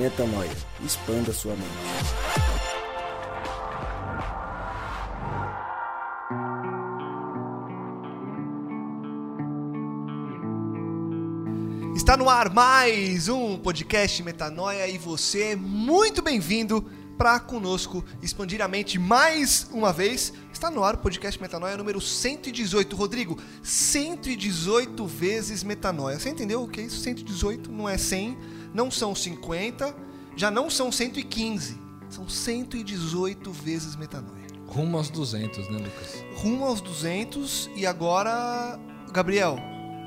Metanoia. Expanda sua mente. Está no ar mais um podcast Metanoia e você é muito bem-vindo para conosco expandir a mente mais uma vez. Está no ar o podcast Metanoia número 118. Rodrigo, 118 vezes Metanoia. Você entendeu o que é isso? 118 não é 100, não são 50, já não são 115. São 118 vezes Metanoia. Rumo aos 200, né, Lucas? Rumo aos 200 e agora, Gabriel,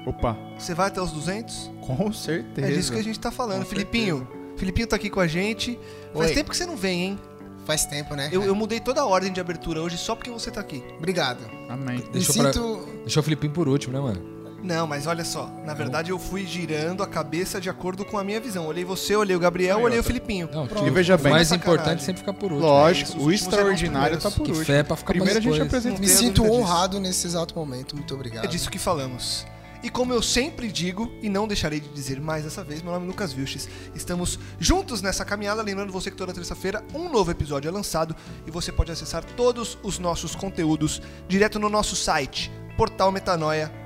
Opa, você vai até os 200? com certeza. É disso que a gente tá falando. Com Filipinho, Filipinho tá aqui com a gente. Faz Oi. tempo que você não vem, hein? Faz tempo, né? Eu, eu mudei toda a ordem de abertura hoje só porque você tá aqui. Obrigado. Amém. Me Deixou pra- sinto. Deixou o Filipinho por último, né, mano? Não, mas olha só. Na verdade, eu fui girando a cabeça de acordo com a minha visão. Olhei você, olhei o Gabriel, olhei o Filipinho. Não, E veja o bem- mais Sacanagem. importante é sempre ficar por último. Lógico, Os o extraordinário tá por Que último. fé pra ficar Primeiro a mais gente apresenta. Me sinto dúvida disso. honrado nesse exato momento. Muito obrigado. É disso que falamos. E como eu sempre digo, e não deixarei de dizer mais dessa vez, meu nome é Lucas Vilches. Estamos juntos nessa caminhada, lembrando você que toda terça-feira um novo episódio é lançado e você pode acessar todos os nossos conteúdos direto no nosso site, portalmetanoia.com.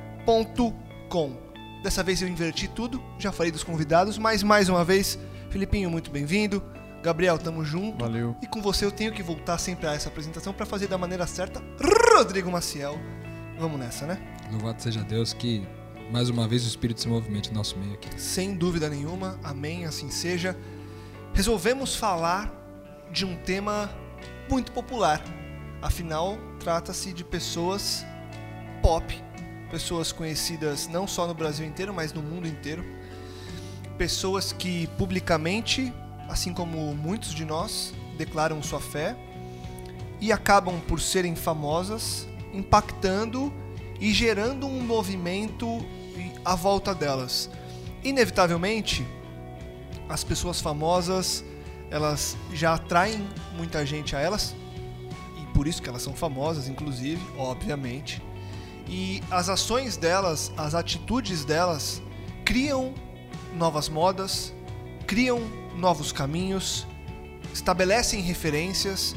Dessa vez eu inverti tudo, já falei dos convidados, mas mais uma vez, Filipinho, muito bem-vindo. Gabriel, tamo junto. Valeu. E com você eu tenho que voltar sempre a essa apresentação para fazer da maneira certa. Rodrigo Maciel. Vamos nessa, né? Louvado seja Deus que, mais uma vez, o Espírito se movimenta no nosso meio aqui. Sem dúvida nenhuma, amém, assim seja. Resolvemos falar de um tema muito popular. Afinal, trata-se de pessoas pop, pessoas conhecidas não só no Brasil inteiro, mas no mundo inteiro. Pessoas que publicamente, assim como muitos de nós, declaram sua fé e acabam por serem famosas, impactando e gerando um movimento à volta delas. Inevitavelmente, as pessoas famosas, elas já atraem muita gente a elas, e por isso que elas são famosas, inclusive, obviamente. E as ações delas, as atitudes delas, criam novas modas, criam novos caminhos, estabelecem referências,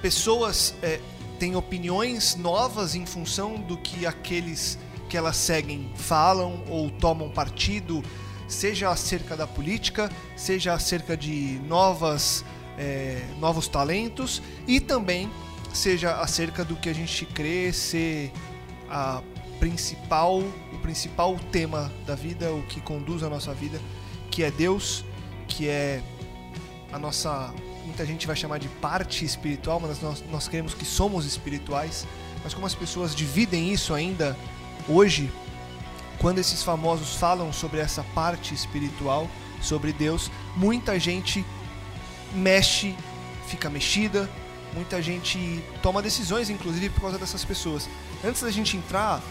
pessoas eh, têm opiniões novas em função do que aqueles que elas seguem falam ou tomam partido, seja acerca da política, seja acerca de novas, eh, novos talentos e também seja acerca do que a gente crê ser a principal, o principal tema da vida, o que conduz a nossa vida, que é Deus, que é a nossa, muita gente vai chamar de parte espiritual, mas nós, nós queremos que somos espirituais, mas como as pessoas dividem isso ainda hoje, quando esses famosos falam sobre essa parte espiritual, sobre Deus, muita gente mexe, fica mexida, muita gente toma decisões, inclusive por causa dessas pessoas. Antes da gente entrar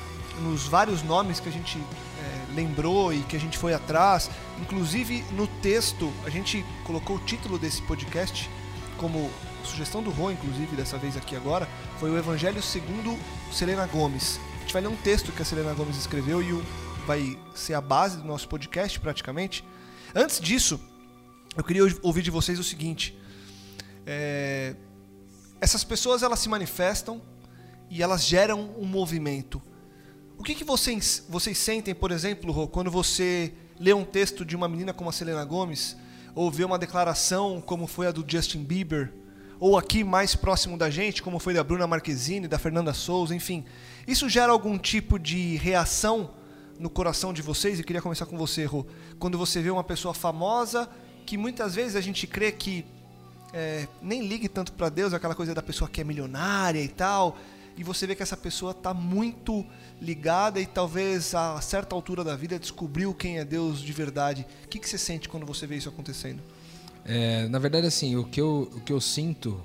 nos vários nomes que a gente é, lembrou e que a gente foi atrás, inclusive no texto, a gente colocou o título desse podcast como sugestão do Rô, inclusive, dessa vez aqui agora, foi o Evangelho segundo Selena Gomes. A gente vai ler um texto que a Selena Gomes escreveu e o, vai ser a base do nosso podcast, praticamente. Antes disso, eu queria ouvir de vocês o seguinte. É, essas pessoas elas se manifestam e elas geram um movimento. O que, que vocês, vocês sentem, por exemplo, Rô, quando você lê um texto de uma menina como a Selena Gomes, ou vê uma declaração como foi a do Justin Bieber, ou aqui mais próximo da gente, como foi da Bruna Marquezine, da Fernanda Souza, enfim. Isso gera algum tipo de reação no coração de vocês? E queria começar com você, Rô. Quando você vê uma pessoa famosa, que muitas vezes a gente crê que é, nem ligue tanto para Deus, aquela coisa da pessoa que é milionária e tal, e você vê que essa pessoa está muito ligada e talvez a certa altura da vida descobriu quem é Deus de verdade. O que, que você sente quando você vê isso acontecendo? É, na verdade, assim, o que eu, o que eu sinto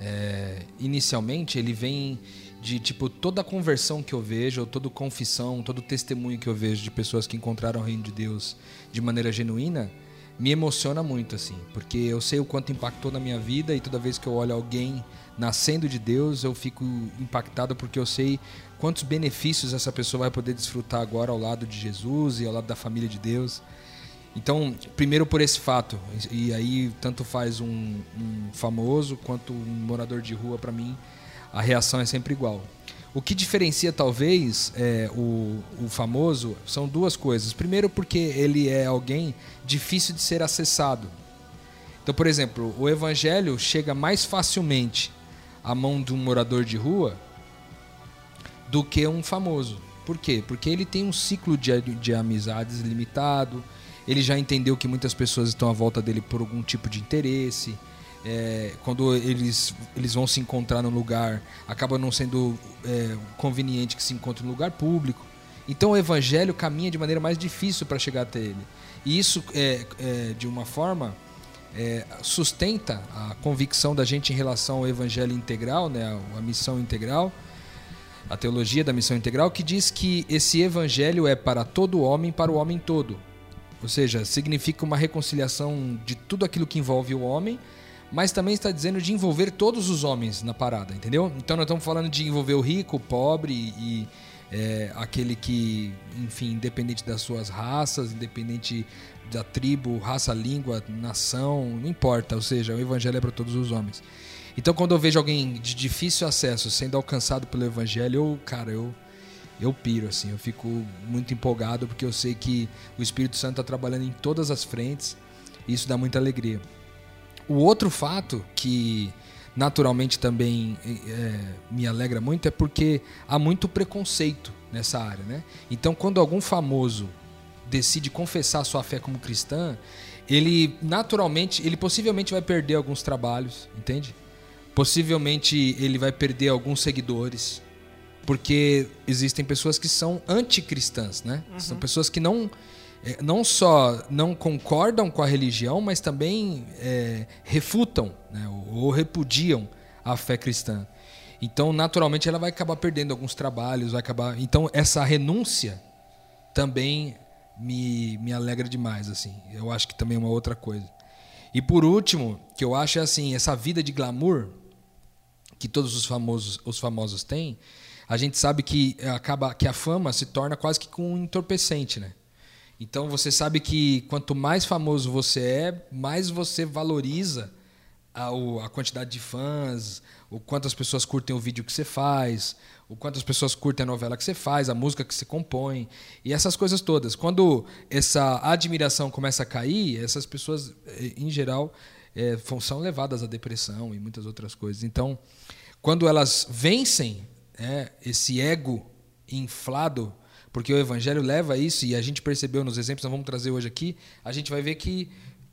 é, inicialmente, ele vem de tipo toda conversão que eu vejo, ou toda confissão, todo testemunho que eu vejo de pessoas que encontraram o reino de Deus de maneira genuína, me emociona muito assim, porque eu sei o quanto impactou na minha vida e toda vez que eu olho alguém nascendo de Deus, eu fico impactado porque eu sei quantos benefícios essa pessoa vai poder desfrutar agora ao lado de Jesus e ao lado da família de Deus. Então, primeiro por esse fato, e aí tanto faz um, um famoso quanto um morador de rua, para mim, a reação é sempre igual. O que diferencia talvez é, o, o famoso são duas coisas. Primeiro, porque ele é alguém difícil de ser acessado. Então, por exemplo, o evangelho chega mais facilmente à mão de um morador de rua do que um famoso. Por quê? Porque ele tem um ciclo de, de amizades limitado, ele já entendeu que muitas pessoas estão à volta dele por algum tipo de interesse. É, quando eles, eles vão se encontrar no lugar, acaba não sendo é, conveniente que se encontre no lugar público. Então o evangelho caminha de maneira mais difícil para chegar até ele. E isso, é, é de uma forma, é, sustenta a convicção da gente em relação ao evangelho integral, né, a missão integral, a teologia da missão integral, que diz que esse evangelho é para todo homem, para o homem todo. Ou seja, significa uma reconciliação de tudo aquilo que envolve o homem, mas também está dizendo de envolver todos os homens na parada, entendeu? Então nós estamos falando de envolver o rico, o pobre e é, aquele que, enfim, independente das suas raças, independente da tribo, raça, língua, nação, não importa. Ou seja, o evangelho é para todos os homens. Então quando eu vejo alguém de difícil acesso sendo alcançado pelo evangelho, eu, cara, eu eu piro, assim, eu fico muito empolgado porque eu sei que o Espírito Santo está trabalhando em todas as frentes e isso dá muita alegria. O outro fato que naturalmente também é, me alegra muito é porque há muito preconceito nessa área, né? Então, quando algum famoso decide confessar sua fé como cristã, ele naturalmente, ele possivelmente vai perder alguns trabalhos, entende? Possivelmente ele vai perder alguns seguidores, porque existem pessoas que são anticristãs, né? Uhum. São pessoas que não não só não concordam com a religião, mas também é, refutam né? ou, repudiam a fé cristã. Então, naturalmente, ela vai acabar perdendo alguns trabalhos, vai acabar. Então, essa renúncia também me, me alegra demais, assim. Eu acho que também é uma outra coisa. E por último, que eu acho é assim, essa vida de glamour que todos os famosos os famosos têm, a gente sabe que acaba que a fama se torna quase que um entorpecente, né? Então você sabe que quanto mais famoso você é, mais você valoriza a, a quantidade de fãs, o quanto as pessoas curtem o vídeo que você faz, o quanto as pessoas curtem a novela que você faz, a música que você compõe e essas coisas todas. Quando essa admiração começa a cair, essas pessoas, eh, em geral, é, são levadas à depressão e muitas outras coisas. Então, quando elas vencem é, esse ego inflado, porque o evangelho leva isso, e a gente percebeu nos exemplos que nós vamos trazer hoje aqui, a gente vai ver que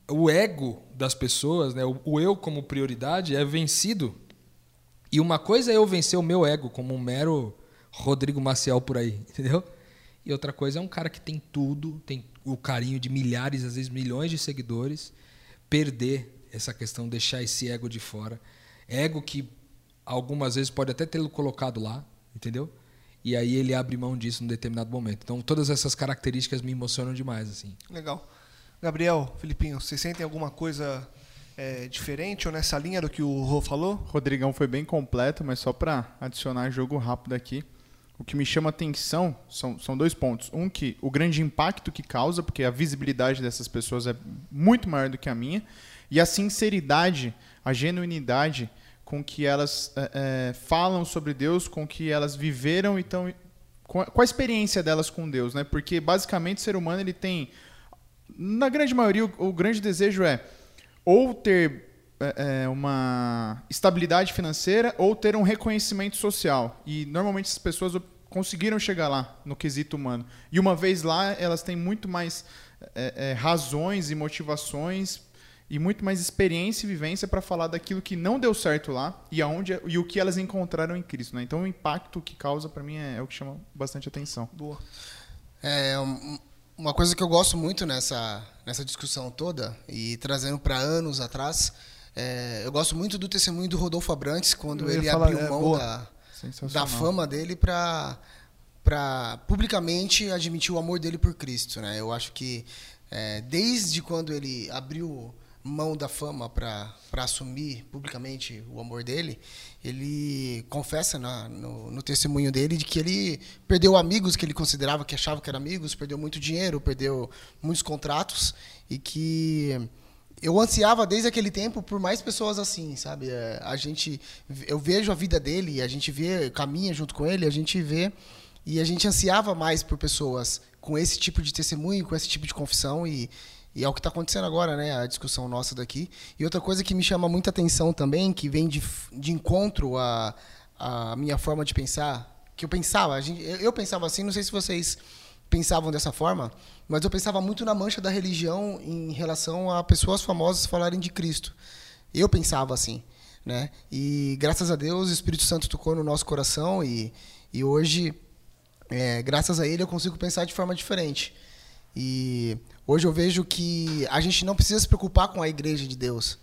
o ego das pessoas, né, o eu como prioridade, é vencido. E uma coisa é eu vencer o meu ego como um mero Rodrigo Maciel por aí, entendeu? E outra coisa é um cara que tem tudo, tem o carinho de milhares, às vezes milhões de seguidores, perder essa questão, deixar esse ego de fora. Ego que algumas vezes pode até tê-lo colocado lá, entendeu? E aí ele abre mão disso num determinado momento. Então todas essas características me emocionam demais, assim. Legal. Gabriel, Filipinho, vocês sentem alguma coisa é, diferente ou nessa linha do que o Rô falou? Rodrigão foi bem completo, mas só para adicionar jogo rápido aqui. O que me chama atenção são, são dois pontos. Um, que o grande impacto que causa, porque a visibilidade dessas pessoas é muito maior do que a minha, e a sinceridade, a genuinidade com que elas é, falam sobre Deus, com que elas viveram e com a, com a experiência delas com Deus, né? Porque basicamente o ser humano ele tem, na grande maioria, o, o grande desejo é ou ter é, uma estabilidade financeira ou ter um reconhecimento social. E normalmente as pessoas conseguiram chegar lá no quesito humano. E uma vez lá, elas têm muito mais razões e motivações e muito mais experiência e vivência para falar daquilo que não deu certo lá e aonde e o que elas encontraram em Cristo, né? Então o impacto que causa para mim é, é, o que chama bastante atenção. Boa. É uma coisa que eu gosto muito nessa nessa discussão toda e trazendo para anos atrás, é, eu gosto muito do testemunho do Rodolfo Abrantes quando ele falar, abriu é, mão da da fama dele para para publicamente admitir o amor dele por Cristo, né? Eu acho que é, desde quando ele abriu mão da fama para assumir publicamente o amor dele, ele confessa na, no, no, testemunho dele de que ele perdeu amigos que ele considerava que achava que eram amigos, perdeu muito dinheiro, perdeu muitos contratos e que eu ansiava desde aquele tempo por mais pessoas assim, sabe? É, a gente, eu vejo a vida dele, a gente vê, caminha junto com ele, a gente vê e a gente ansiava mais por pessoas com esse tipo de testemunho, com esse tipo de confissão e e é o que está acontecendo agora, né? A discussão nossa daqui. E outra coisa que me chama muita atenção também, que vem de, de encontro à, à minha forma de pensar, que eu pensava, gente, eu pensava assim, não sei se vocês pensavam dessa forma, mas eu pensava muito na mancha da religião em relação a pessoas famosas falarem de Cristo. Eu pensava assim, né? E graças a Deus o Espírito Santo tocou no nosso coração e, e hoje, é, graças a ele, eu consigo pensar de forma diferente. E hoje eu vejo que a gente não precisa se preocupar com a igreja de Deus.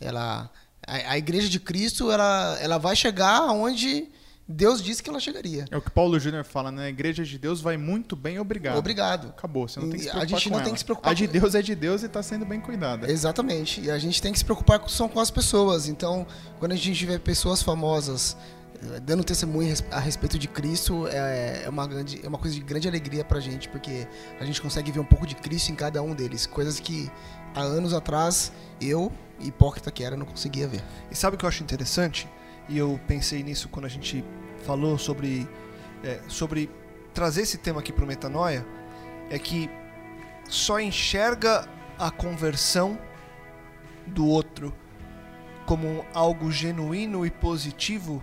Ela, a, a igreja de Cristo, ela, ela vai chegar onde Deus disse que ela chegaria. É o que Paulo Júnior fala, né? A igreja de Deus vai muito bem, obrigado. Obrigado. Acabou, você não tem que se preocupar A gente não tem ela. que se preocupar A de Deus é de Deus e está sendo bem cuidada. Exatamente. E a gente tem que se preocupar com, são com as pessoas. Então, quando a gente vê pessoas famosas dando testemunho a respeito de Cristo é, é, uma, grande, é uma coisa de grande alegria pra gente, porque a gente consegue ver um pouco de Cristo em cada um deles, coisas que há anos atrás eu, hipócrita que era, não conseguia ver. E sabe o que eu acho interessante? E eu pensei nisso quando a gente falou sobre, é, sobre trazer esse tema aqui pro Metanoia, é que só enxerga a conversão do outro como algo genuíno e positivo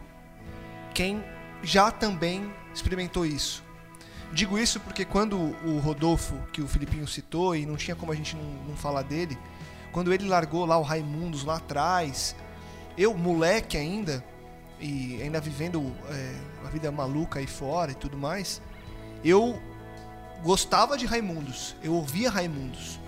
quem já também experimentou isso. Digo isso porque quando o Rodolfo, que o Filipinho citou, e não tinha como a gente não, não falar dele, quando ele largou lá o Raimundos lá atrás, eu, moleque ainda, e ainda vivendo é, a vida maluca aí fora e tudo mais, eu gostava de Raimundos, eu ouvia Raimundos.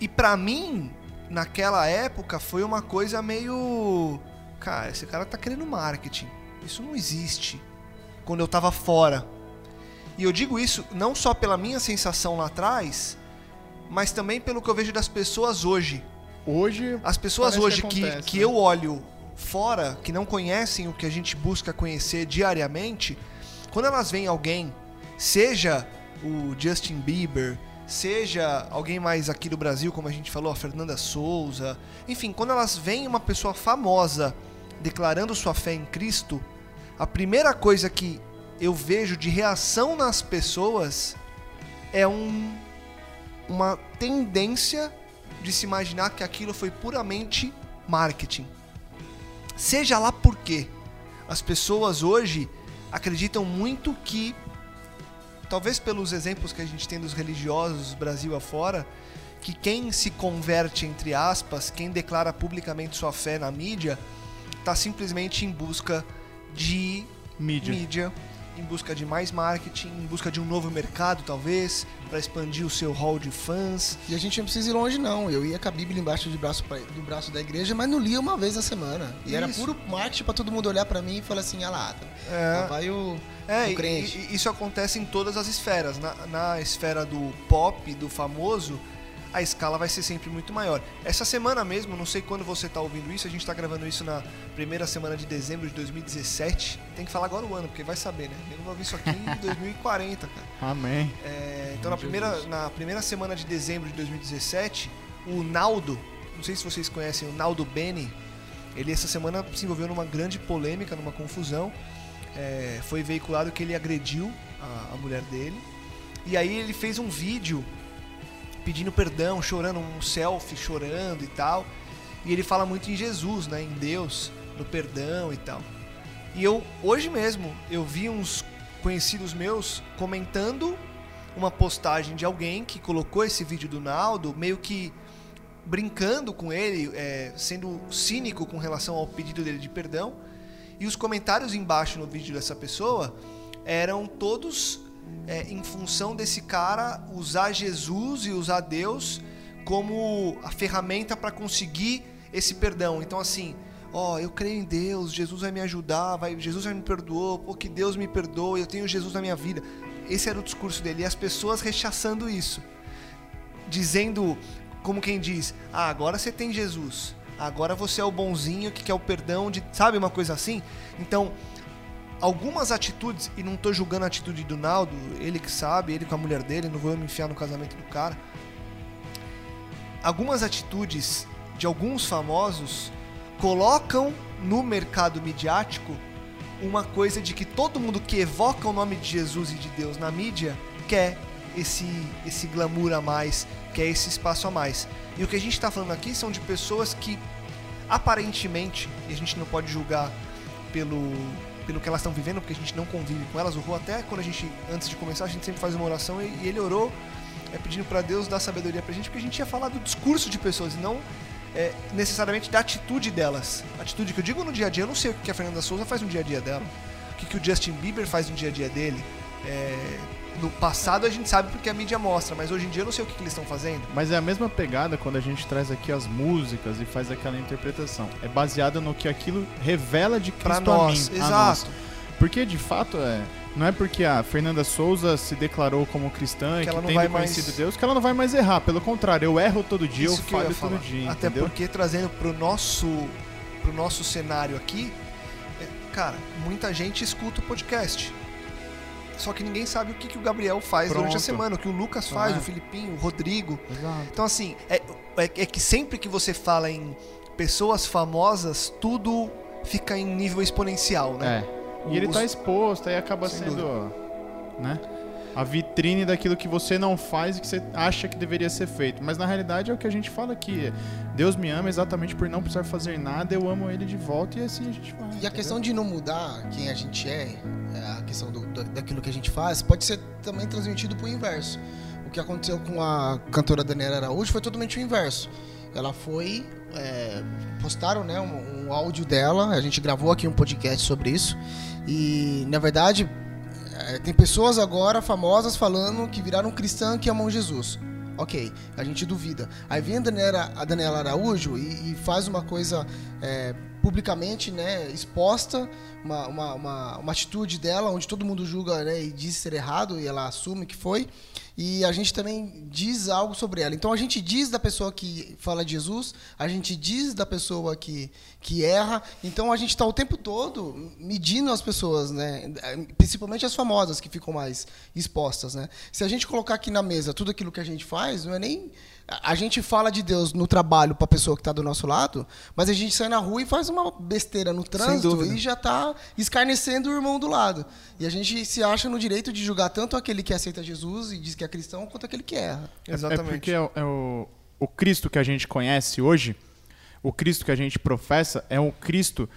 E para mim, naquela época, foi uma coisa meio cara, esse cara tá querendo marketing. Isso não existe. Quando eu tava fora. E eu digo isso não só pela minha sensação lá atrás, mas também pelo que eu vejo das pessoas hoje. Hoje. As pessoas hoje que, acontece, que, que né? eu olho fora, que não conhecem o que a gente busca conhecer diariamente, quando elas veem alguém, seja o Justin Bieber, seja alguém mais aqui do Brasil, como a gente falou, a Fernanda Souza, enfim, quando elas veem uma pessoa famosa declarando sua fé em Cristo, a primeira coisa que eu vejo de reação nas pessoas é um, uma tendência de se imaginar que aquilo foi puramente marketing. Seja lá por quê. As pessoas hoje acreditam muito que, talvez pelos exemplos que a gente tem dos religiosos Brasil afora, que quem se converte, entre aspas, quem declara publicamente sua fé na mídia, está simplesmente em busca de mídia. mídia. em busca de mais marketing, em busca de um novo mercado, talvez, para expandir o seu hall de fãs. E a gente não precisa ir longe, não. Eu ia com a Bíblia embaixo do braço, do braço da igreja, mas não lia uma vez na semana. E isso. era puro marketing para todo mundo olhar para mim e falar assim: ah lá, é. lá vai o. É, o crente. E, e isso acontece em todas as esferas. Na, na esfera do pop, do famoso, a escala vai ser sempre muito maior. Essa semana mesmo, não sei quando você está ouvindo isso, a gente está gravando isso na primeira semana de dezembro de 2017. Tem que falar agora o ano, porque vai saber, né? Eu não vou ver isso aqui em 2040, cara. Amém. É, então, na primeira, na primeira semana de dezembro de 2017, o Naldo, não sei se vocês conhecem o Naldo Beni, ele essa semana se envolveu numa grande polêmica, numa confusão. É, foi veiculado que ele agrediu a, a mulher dele. E aí ele fez um vídeo pedindo perdão, chorando, um selfie chorando e tal. E ele fala muito em Jesus, né, em Deus, no perdão e tal. E eu hoje mesmo eu vi uns conhecidos meus comentando uma postagem de alguém que colocou esse vídeo do Naldo, meio que brincando com ele, é, sendo cínico com relação ao pedido dele de perdão. E os comentários embaixo no vídeo dessa pessoa eram todos é, em função desse cara usar Jesus e usar Deus como a ferramenta para conseguir esse perdão. Então, assim, ó, eu creio em Deus, Jesus vai me ajudar, vai, Jesus já me perdoou, pô, que Deus me perdoe, eu tenho Jesus na minha vida. Esse era o discurso dele, e as pessoas rechaçando isso, dizendo como quem diz: "Ah, agora você tem Jesus. Agora você é o bonzinho que quer o perdão de, sabe uma coisa assim?" Então, algumas atitudes, e não tô julgando a atitude do Naldo, ele que sabe, ele com a mulher dele, não vou eu me enfiar no casamento do cara. Algumas atitudes de alguns famosos colocam no mercado midiático uma coisa de que todo mundo que evoca o nome de Jesus e de Deus na mídia quer esse, esse glamour a mais, quer esse espaço a mais. E o que a gente está falando aqui são de pessoas que aparentemente, e a gente não pode julgar pelo, pelo que elas estão vivendo, porque a gente não convive com elas. O Rô, até quando a gente, antes de começar, a gente sempre faz uma oração e, e ele orou é, pedindo para Deus dar sabedoria pra gente, porque a gente ia falar do discurso de pessoas e não é, necessariamente da atitude delas. Atitude que eu digo no dia a dia, eu não sei o que a Fernanda Souza faz no dia a dia dela, o que, que o Justin Bieber faz no dia a dia dele. É, no passado a gente sabe porque a mídia mostra, mas hoje em dia eu não sei o que, que eles estão fazendo. Mas é a mesma pegada quando a gente traz aqui as músicas e faz aquela interpretação. É baseada no que aquilo revela de Cristo pra nós, a mim. exato. Porque de fato é. Não é porque a Fernanda Souza se declarou como cristã Que e que não tem vai conhecido mais- Deus que ela não vai mais errar. Pelo contrário, eu erro todo dia, Isso eu eu falho falar. todo dia. Até entendeu? porque trazendo pro nosso pro nosso cenário aqui, é, cara, muita gente escuta o podcast. Só que ninguém sabe o que, que o Gabriel faz durante a Pronto. semana, o que o Lucas faz, É. o Filipinho, o Rodrigo. Exato. Então, assim, é, é, é que sempre que você fala em pessoas famosas, tudo fica em nível exponencial, né? É. E ele Os- tá exposto, aí acaba sendo, né? A vitrine daquilo que você não faz e que você acha que deveria ser feito. Mas na realidade é o que a gente fala aqui. Deus me ama exatamente por não precisar fazer nada, eu amo ele de volta e assim a gente vai. E a questão de não mudar quem a gente é, é, a questão do- da- daquilo que a gente faz, pode ser também transmitido pro inverso. O que aconteceu com a cantora Daniela Araújo foi totalmente o inverso. Ela foi. é, postaram né, um, um áudio dela, a gente gravou aqui um podcast sobre isso. E na verdade, é, tem pessoas agora famosas falando que viraram cristã que amam Jesus. Ok, a gente duvida. Aí vem a Daniela, a Daniela Araújo e, e faz uma coisa é, publicamente né, exposta, uma, uma, uma, uma atitude dela, onde todo mundo julga né, e diz ser errado, e ela assume que foi. E a gente também diz algo sobre ela. Então a gente diz da pessoa que fala de Jesus, a gente diz da pessoa que, que erra. Então a gente está o tempo todo medindo as pessoas, né? principalmente as famosas que ficam mais expostas. Né? Se a gente colocar aqui na mesa tudo aquilo que a gente faz, não é nem. A gente fala de Deus no trabalho para a pessoa que está do nosso lado, mas a gente sai na rua e faz uma besteira no trânsito e já está escarnecendo o irmão do lado. E a gente se acha no direito de julgar tanto aquele que aceita Jesus e diz que é cristão, quanto aquele que erra. É- Exatamente. É porque é, o- é o, o Cristo que a gente conhece hoje, o Cristo que a gente professa, é um Cristo,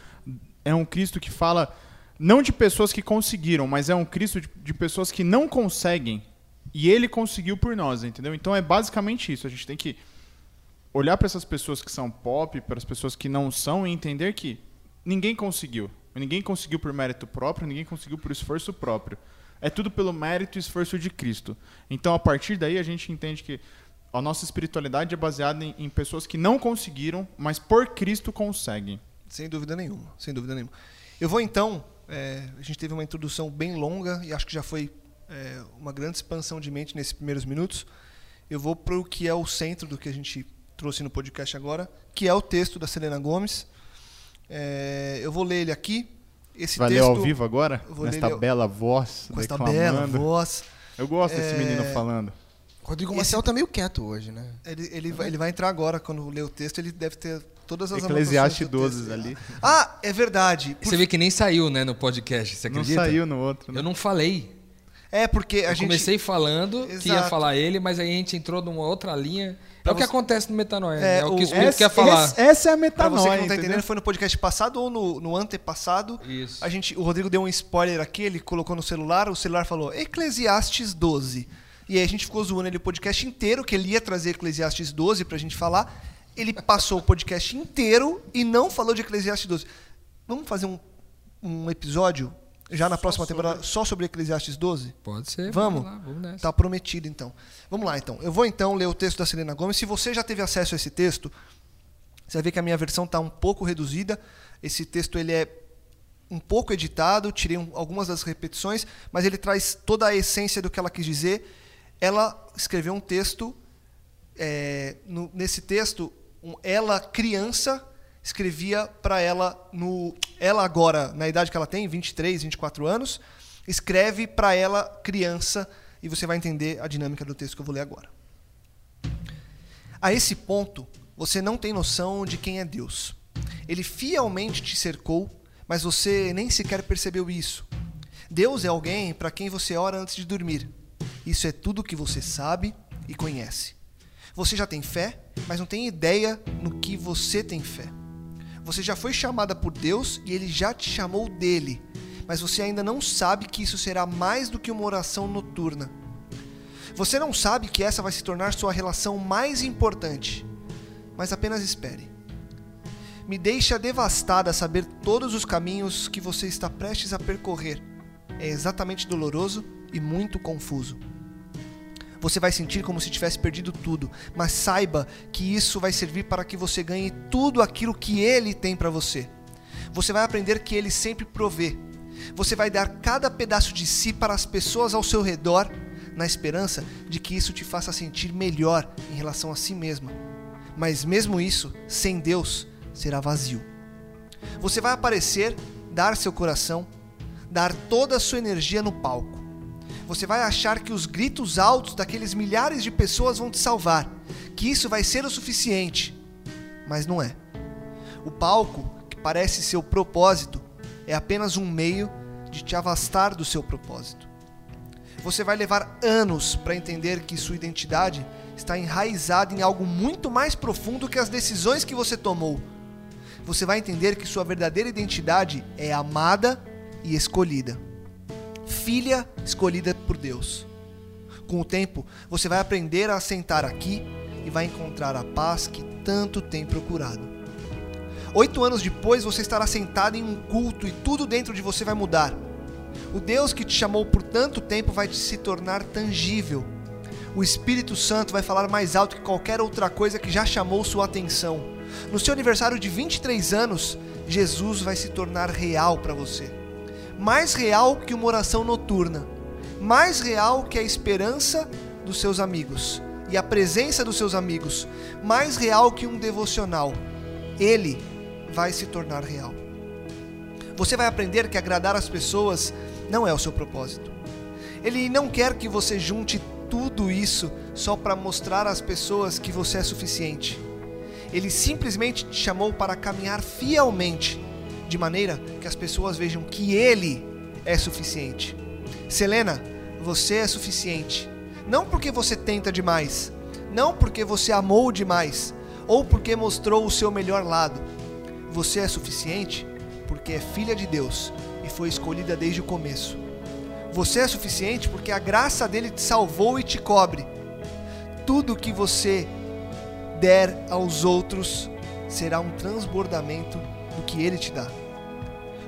é um Cristo que fala não de pessoas que conseguiram, mas é um Cristo de, de pessoas que não conseguem. E ele conseguiu por nós, entendeu? Então é basicamente isso. A gente tem que olhar para essas pessoas que são pop, para as pessoas que não são e entender que ninguém conseguiu. Ninguém conseguiu por mérito próprio, ninguém conseguiu por esforço próprio. É tudo pelo mérito e esforço de Cristo. Então, a partir daí, a gente entende que a nossa espiritualidade é baseada em, em pessoas que não conseguiram, mas por Cristo conseguem. Sem dúvida nenhuma, sem dúvida nenhuma. Eu vou então, é, a gente teve uma introdução bem longa e acho que já foi é, uma grande expansão de mente nesses primeiros minutos. Eu vou para o que é o centro do que a gente trouxe no podcast agora, que é o texto da Selena Gomes. É, eu vou ler ele aqui. Esse Vai ler texto ao vivo agora? ler Nesta ele- bela voz, com declamando. bela voz. Eu gosto desse É, menino falando. Rodrigo Esse- Marcel tá meio quieto hoje, né? Ele, ele, vai, ele vai entrar agora quando ler o texto. Ele deve ter todas as Eclesiastes anotações do 12 texto. ali. Ah, é verdade. Por- Você vê que nem saiu, né, no podcast, você Não acredita? saiu no outro. né? Eu não falei. É porque a eu gente comecei falando que ia Exato. falar ele, mas aí a gente entrou numa outra linha. Pra é o que acontece no Metanoia. É, É, o que o Espírito Essa, quer falar. essa- essa é a Pra metanoia, você que não tá entendeu? entendendo, foi no podcast passado ou no, no antepassado. Isso. A gente, o Rodrigo deu um spoiler aqui, ele colocou no celular, o celular falou Eclesiastes 12. E aí a gente ficou zoando ele o podcast inteiro, que ele ia trazer Eclesiastes 12 pra gente falar. Ele passou o podcast inteiro e não falou de Eclesiastes 12. Vamos fazer um, um episódio já na próxima temporada só sobre Eclesiastes 12? Pode ser. Vamos? lá, vamos nessa. Tá prometido, então. Vamos lá, então. Eu vou, então, ler o texto da Selena Gomes. Se você já teve acesso a esse texto, você vai ver que a minha versão está um pouco reduzida. Esse texto ele é um pouco editado, tirei um- algumas das repetições, mas ele traz toda a essência do que ela quis dizer. Ela escreveu um texto é, no, nesse texto, um, ela, criança, escrevia para ela, no, ela agora, na idade que ela tem, 23, 24 anos, escreve para ela, criança, e você vai entender a dinâmica do texto que eu vou ler agora. A esse ponto, você não tem noção de quem é Deus. Ele fielmente te cercou, mas você nem sequer percebeu isso. Deus é alguém para quem você ora antes de dormir. Isso é tudo que você sabe e conhece. Você já tem fé, mas não tem ideia no que você tem fé. Você já foi chamada por Deus e ele já te chamou dele, mas você ainda não sabe que isso será mais do que uma oração noturna. Você não sabe que essa vai se tornar sua relação mais importante, mas apenas espere. Me deixa devastada saber todos os caminhos que você está prestes a percorrer. É exatamente doloroso e muito confuso. Você vai sentir como se tivesse perdido tudo, mas saiba que isso vai servir para que você ganhe tudo aquilo que ele tem para você. Você vai aprender que ele sempre provê. Você vai dar cada pedaço de si para as pessoas ao seu redor, na esperança de que isso te faça sentir melhor em relação a si mesma. Mas mesmo isso, sem Deus, será vazio. Você vai aparecer, dar seu coração, dar toda a sua energia no palco você vai achar que os gritos altos daqueles milhares de pessoas vão te salvar, que isso vai ser o suficiente. Mas não é. O palco, que parece seu propósito, é apenas um meio de te afastar do seu propósito. Você vai levar anos para entender que sua identidade está enraizada em algo muito mais profundo que as decisões que você tomou. Você vai entender que sua verdadeira identidade é amada e escolhida filha escolhida por Deus. Com o tempo, você vai aprender a sentar aqui e vai encontrar a paz que tanto tem procurado. Oito anos depois, você estará sentado em um culto e tudo dentro de você vai mudar. O Deus que te chamou por tanto tempo vai se tornar tangível. O Espírito Santo vai falar mais alto que qualquer outra coisa que já chamou sua atenção. No seu aniversário de 23 anos, Jesus vai se tornar real para você mais real que uma oração noturna, mais real que a esperança dos seus amigos e a presença dos seus amigos, mais real que um devocional. Ele vai se tornar real. Você vai aprender que agradar as pessoas não é o seu propósito. Ele não quer que você junte tudo isso só para mostrar às pessoas que você é suficiente. Ele simplesmente te chamou para caminhar fielmente de maneira que as pessoas vejam que Ele é suficiente. Selena, você é suficiente. Não porque você tenta demais, não porque você amou demais, ou porque mostrou o seu melhor lado. Você é suficiente porque é filha de Deus e foi escolhida desde o começo. Você é suficiente porque a graça dele te salvou e te cobre. Tudo que você der aos outros será um transbordamento do que Ele te dá.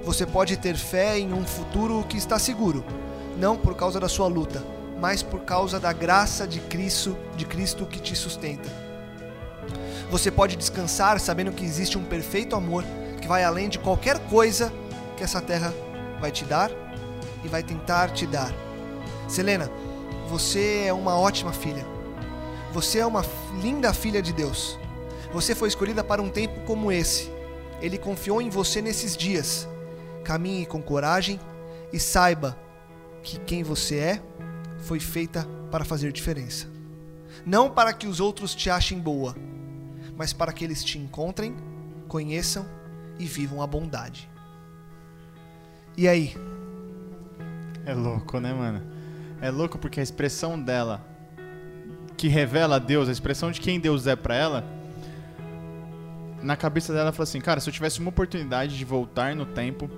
Você pode ter fé em um futuro que está seguro, não por causa da sua luta, mas por causa da graça de Cristo, de Cristo que te sustenta. Você pode descansar sabendo que existe um perfeito amor que vai além de qualquer coisa que essa terra vai te dar e vai tentar te dar. Selena, você é uma ótima filha. Você é uma linda filha de Deus. Você foi escolhida para um tempo como esse ele confiou em você nesses dias. Caminhe com coragem e saiba que quem você é foi feita para fazer diferença. Não para que os outros te achem boa, mas para que eles te encontrem, conheçam e vivam a bondade. E aí? É louco, né, mano? É louco porque a expressão dela que revela Deus, a expressão de quem Deus é para ela, na cabeça dela, ela falou assim: Cara, se eu tivesse uma oportunidade de voltar no tempo,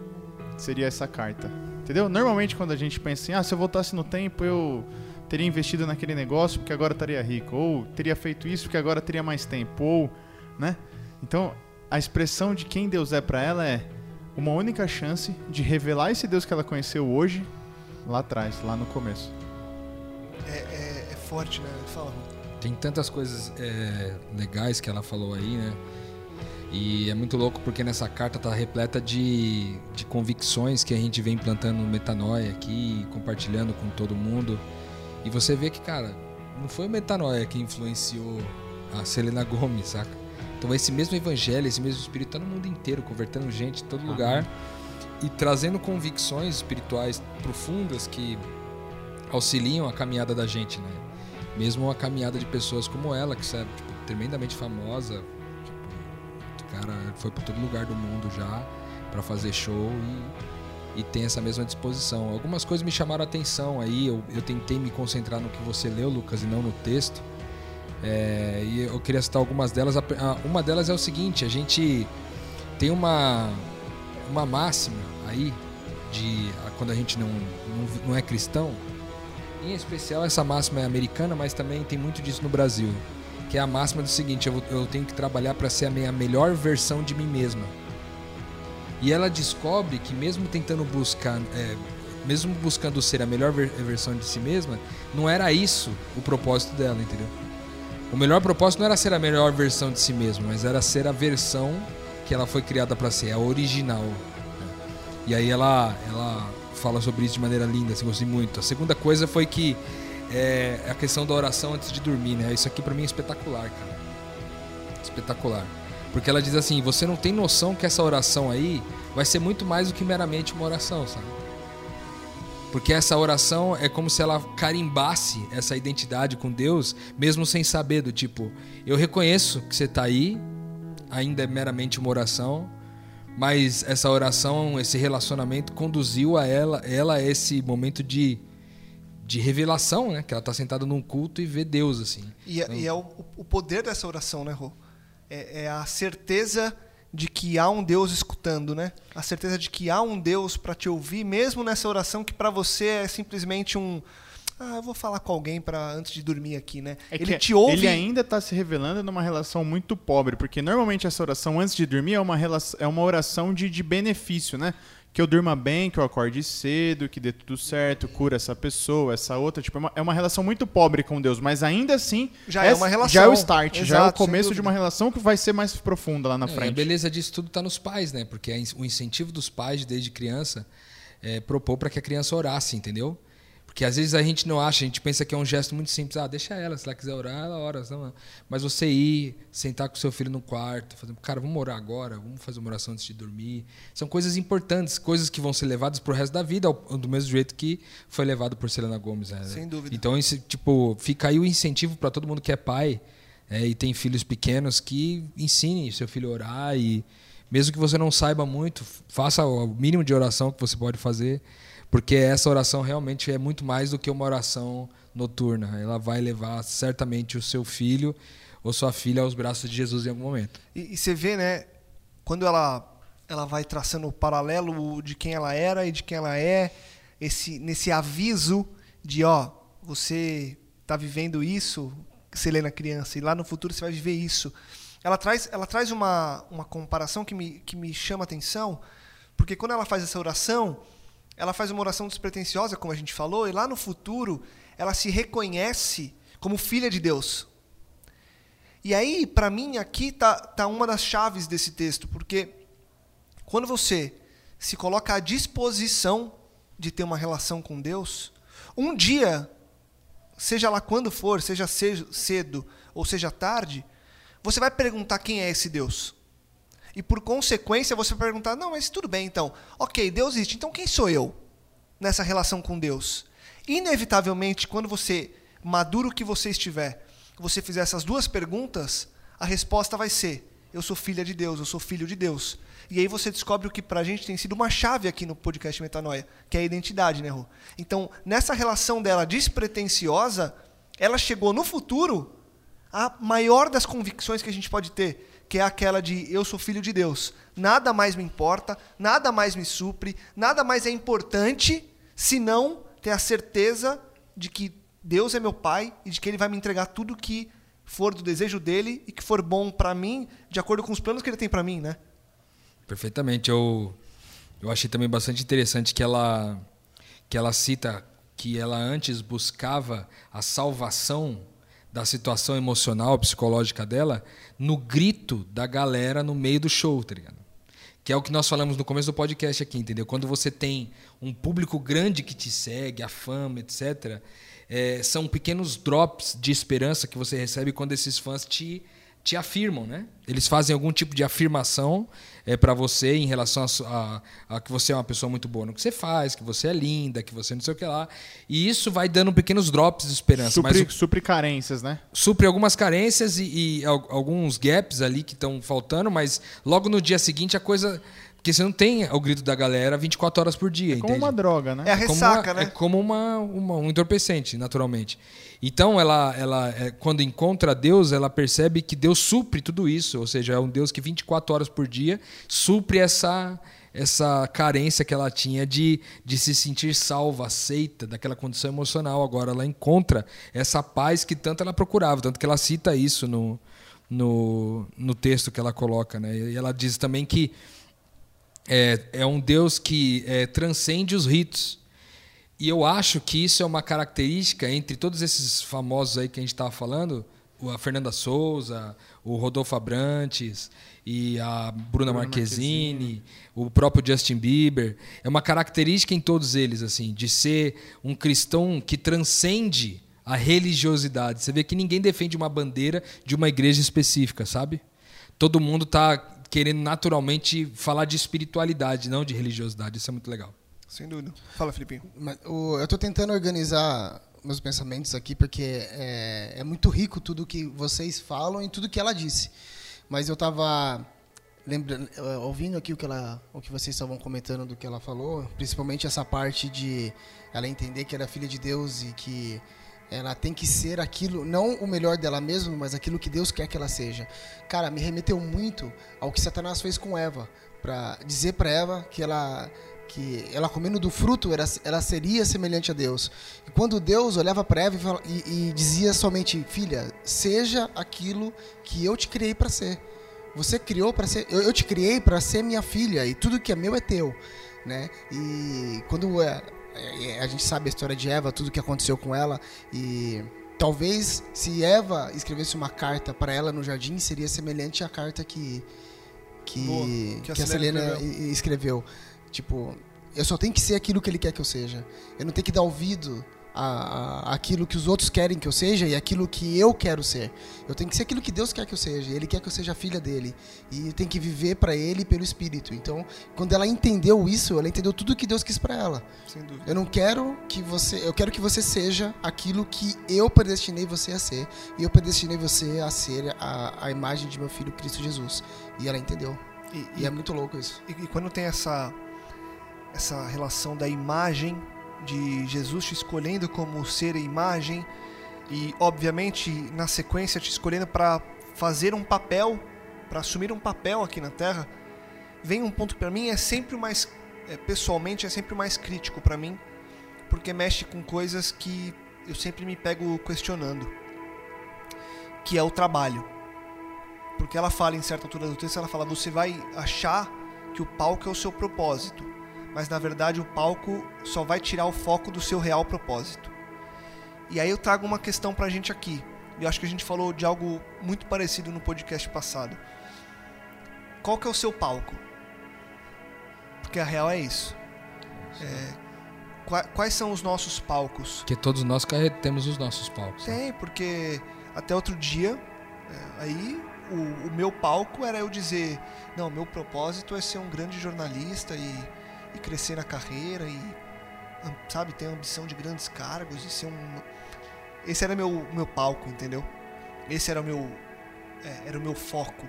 seria essa carta. Entendeu? Normalmente, quando a gente pensa assim: Ah, se eu voltasse no tempo, eu teria investido naquele negócio porque agora estaria rico. Ou teria feito isso porque agora teria mais tempo. Ou, né? Então, a expressão de quem Deus é para ela é uma única chance de revelar esse Deus que ela conheceu hoje, lá atrás, lá no começo. É, é, é forte, né? Fala. Tem tantas coisas é, legais que ela falou aí, né? E é muito louco porque nessa carta tá repleta de, de convicções que a gente vem plantando no Metanoia aqui, compartilhando com todo mundo. E você vê que, cara, não foi o Metanoia que influenciou a Selena Gomes, saca? Então esse mesmo evangelho, esse mesmo espírito tá no mundo inteiro, convertendo gente em todo lugar e trazendo convicções espirituais profundas que auxiliam a caminhada da gente, né? Mesmo a caminhada de pessoas como ela, que é tipo, tremendamente famosa, cara foi para todo lugar do mundo já para fazer show e, e tem essa mesma disposição. Algumas coisas me chamaram a atenção aí, eu, eu tentei me concentrar no que você leu, Lucas, e não no texto. É, e eu queria citar algumas delas. Uma delas é o seguinte: a gente tem uma, uma máxima aí de quando a gente não, não, não é cristão. Em especial, essa máxima é americana, mas também tem muito disso no Brasil. Que é a máxima do seguinte: eu, eu tenho que trabalhar para ser a minha melhor versão de mim mesma. E ela descobre que, mesmo tentando buscar, é, mesmo buscando ser a melhor versão de si mesma, não era isso o propósito dela, entendeu? O melhor propósito não era ser a melhor versão de si mesma, mas era ser a versão que ela foi criada para ser, a original. E aí ela, ela fala sobre isso de maneira linda, assim, gostei muito. A segunda coisa foi que é a questão da oração antes de dormir, né? Isso aqui para mim é espetacular, cara. Espetacular. Porque ela diz assim: você não tem noção que essa oração aí vai ser muito mais do que meramente uma oração, sabe? Porque essa oração é como se ela carimbasse essa identidade com Deus, mesmo sem saber do tipo, eu reconheço que você está aí, ainda é meramente uma oração, mas essa oração, esse relacionamento conduziu a ela, ela a esse momento de, de revelação, né? Que ela está sentada num culto e vê Deus assim. E, é, então... e é o, o, poder dessa oração, né, Rô? É, é a certeza de que há um Deus escutando, né? A certeza de que há um Deus para te ouvir, mesmo nessa oração que para você é simplesmente um ah, eu vou falar com alguém para antes de dormir aqui, né? É ele te ouve. Ele ainda está se revelando numa relação muito pobre, porque normalmente essa oração antes de dormir é uma, relação, é uma oração de, de benefício, né? Que eu durma bem, que eu acorde cedo, que dê tudo certo, cura essa pessoa, essa outra. Tipo, é uma, é uma relação muito pobre com Deus, mas ainda assim. Já é, é uma relação. Já é o start, Exato, já é o começo de uma relação que vai ser mais profunda lá na é, frente. A beleza disso tudo está nos pais, né? Porque o incentivo dos pais desde criança é propor para que a criança orasse, entendeu? Porque às vezes a gente não acha, a gente pensa que é um gesto muito simples. Ah, deixa ela, se ela quiser orar, ela ora. Não. Mas você ir, sentar com seu filho no quarto, fazer, cara, vamos orar agora, vamos fazer uma oração antes de dormir. São coisas importantes, coisas que vão ser levadas para o resto da vida, do mesmo jeito que foi levado por Selena Gomes. Né? Sem dúvida. Então, esse, tipo, fica aí o incentivo para todo mundo que é pai é, e tem filhos pequenos que ensine seu filho a orar e mesmo que você não saiba muito, faça o mínimo de oração que você pode fazer porque essa oração realmente é muito mais do que uma oração noturna. Ela vai levar certamente o seu filho ou sua filha aos braços de Jesus em algum momento. E, e você vê, né, quando ela ela vai traçando o paralelo de quem ela era e de quem ela é, esse nesse aviso de, ó, você está vivendo isso, Selena criança, e lá no futuro você vai viver isso. Ela traz, ela traz uma, uma comparação que me, que me chama a atenção, porque quando ela faz essa oração, ela faz uma oração despretensiosa, como a gente falou, e lá no futuro ela se reconhece como filha de Deus. E aí, para mim, aqui tá, tá uma das chaves desse texto, porque quando você se coloca à disposição de ter uma relação com Deus, um dia, seja lá quando for, seja cedo ou seja tarde, você vai perguntar quem é esse Deus. E por consequência você perguntar: não, mas tudo bem então. Ok, Deus existe, então quem sou eu nessa relação com Deus? Inevitavelmente, quando você, maduro que você estiver, você fizer essas duas perguntas, a resposta vai ser: eu sou filha de Deus, eu sou filho de Deus. E aí você descobre o que para a gente tem sido uma chave aqui no podcast Metanoia, que é a identidade, né, Rô? Então, nessa relação dela despretensiosa, ela chegou no futuro a maior das convicções que a gente pode ter, que é aquela de eu sou filho de Deus. Nada mais me importa, nada mais me supre, nada mais é importante senão ter a certeza de que Deus é meu pai e de que ele vai me entregar tudo que for do desejo dele e que for bom para mim, de acordo com os planos que ele tem para mim, né? Perfeitamente. Eu eu achei também bastante interessante que ela que ela cita que ela antes buscava a salvação da situação emocional, psicológica dela, no grito da galera no meio do show, tá ligado? Que é o que nós falamos no começo do podcast aqui, entendeu? Quando você tem um público grande que te segue, a fama, etc., é, são pequenos drops de esperança que você recebe quando esses fãs te, te afirmam, né? Eles fazem algum tipo de afirmação é, para você em relação a, a, a, que você é uma pessoa muito boa no que você faz, que você é linda, que você não sei o que lá. E isso vai dando pequenos drops de esperança. Supre, mas, supre carências, né? Supre algumas carências e, e alguns gaps ali que estão faltando, mas logo no dia seguinte a coisa porque você não tem o grito da galera 24 horas por dia, é como entende? uma droga, né? É a ressaca, é né? É como uma, uma, um entorpecente, naturalmente. Então, ela, ela é, quando encontra Deus, ela percebe que Deus supre tudo isso. Ou seja, é um Deus que 24 horas por dia supre essa, essa carência que ela tinha de, de se sentir salva, aceita daquela condição emocional. Agora ela encontra essa paz que tanto ela procurava, tanto que ela cita isso no, no, no texto que ela coloca. Né? E ela diz também que é, é um Deus que é, transcende os ritos. E eu acho que isso é uma característica entre todos esses famosos aí que a gente estava falando, a Fernanda Souza, o Rodolfo Abrantes e a Bruna, Bruna Marquezine, Marquezine, o próprio Justin Bieber. É uma característica em todos eles, assim, de ser um cristão que transcende a religiosidade. Você vê que ninguém defende uma bandeira de uma igreja específica, sabe? Todo mundo está querendo naturalmente falar de espiritualidade, não de religiosidade. Isso é muito legal. Sem dúvida. Fala, Felipe. eu estou tentando organizar meus pensamentos aqui porque é, é, muito rico tudo que vocês falam e tudo que ela disse. Mas eu estava lembrando, ouvindo aqui o que ela, o que vocês estavam comentando do que ela falou, principalmente essa parte de ela entender que ela é filha de Deus e que ela tem que ser aquilo, não o melhor dela mesma, mas aquilo que Deus quer que ela seja. Cara, me remeteu muito ao que Satanás fez com Eva, para dizer para Eva que ela que ela comendo do fruto ela, ela seria semelhante a Deus. E quando Deus olhava para Eva e, e, dizia somente, filha, seja aquilo que eu te criei para ser. Você criou para ser, eu, eu te criei para ser minha filha e tudo que é meu é teu, né? E quando é, a gente sabe a história de Eva, tudo que aconteceu com ela e talvez se Eva escrevesse uma carta para ela no jardim seria semelhante à carta que que, Boa, que, que a Selena escreveu. escreveu. Tipo, eu só tenho que ser aquilo que ele quer que eu seja. Eu não tenho que dar ouvido a, a, aquilo que os outros querem que eu seja e aquilo que eu quero ser. Eu tenho que ser aquilo que Deus quer que eu seja. Ele quer que eu seja filha dele. E tenho que viver para ele pelo Espírito. Então, quando ela entendeu isso, ela entendeu tudo que Deus quis para ela. Sem dúvida. Eu não quero que você, eu quero que você seja aquilo que eu predestinei você a ser. E eu predestinei você a ser a, a imagem de meu filho Cristo Jesus. E ela entendeu. E, e, e é muito louco isso. E, e quando tem essa essa relação da imagem de Jesus te escolhendo como ser e imagem e obviamente na sequência te escolhendo para fazer um papel, para assumir um papel aqui na Terra, vem um ponto para mim é sempre mais é, pessoalmente é sempre mais crítico para mim, porque mexe com coisas que eu sempre me pego questionando, que é o trabalho. Porque ela fala em certa altura do texto, ela fala: "Você vai achar que o palco é o seu propósito, mas na verdade o palco só vai tirar o foco do seu real propósito. E aí eu trago uma questão pra gente aqui. Eu acho que a gente falou de algo muito parecido no podcast passado. Qual que é o seu palco? Porque a real é isso. É, quais são os nossos palcos? Porque todos nós temos os nossos palcos. Né? Tem, né? porque até outro dia, é, aí o, o, meu palco era eu dizer: não, meu propósito é ser um grande jornalista e e crescer na carreira e sabe ter a ambição de grandes cargos e ser um esse era meu meu palco entendeu? Esse era o meu é, era o meu foco.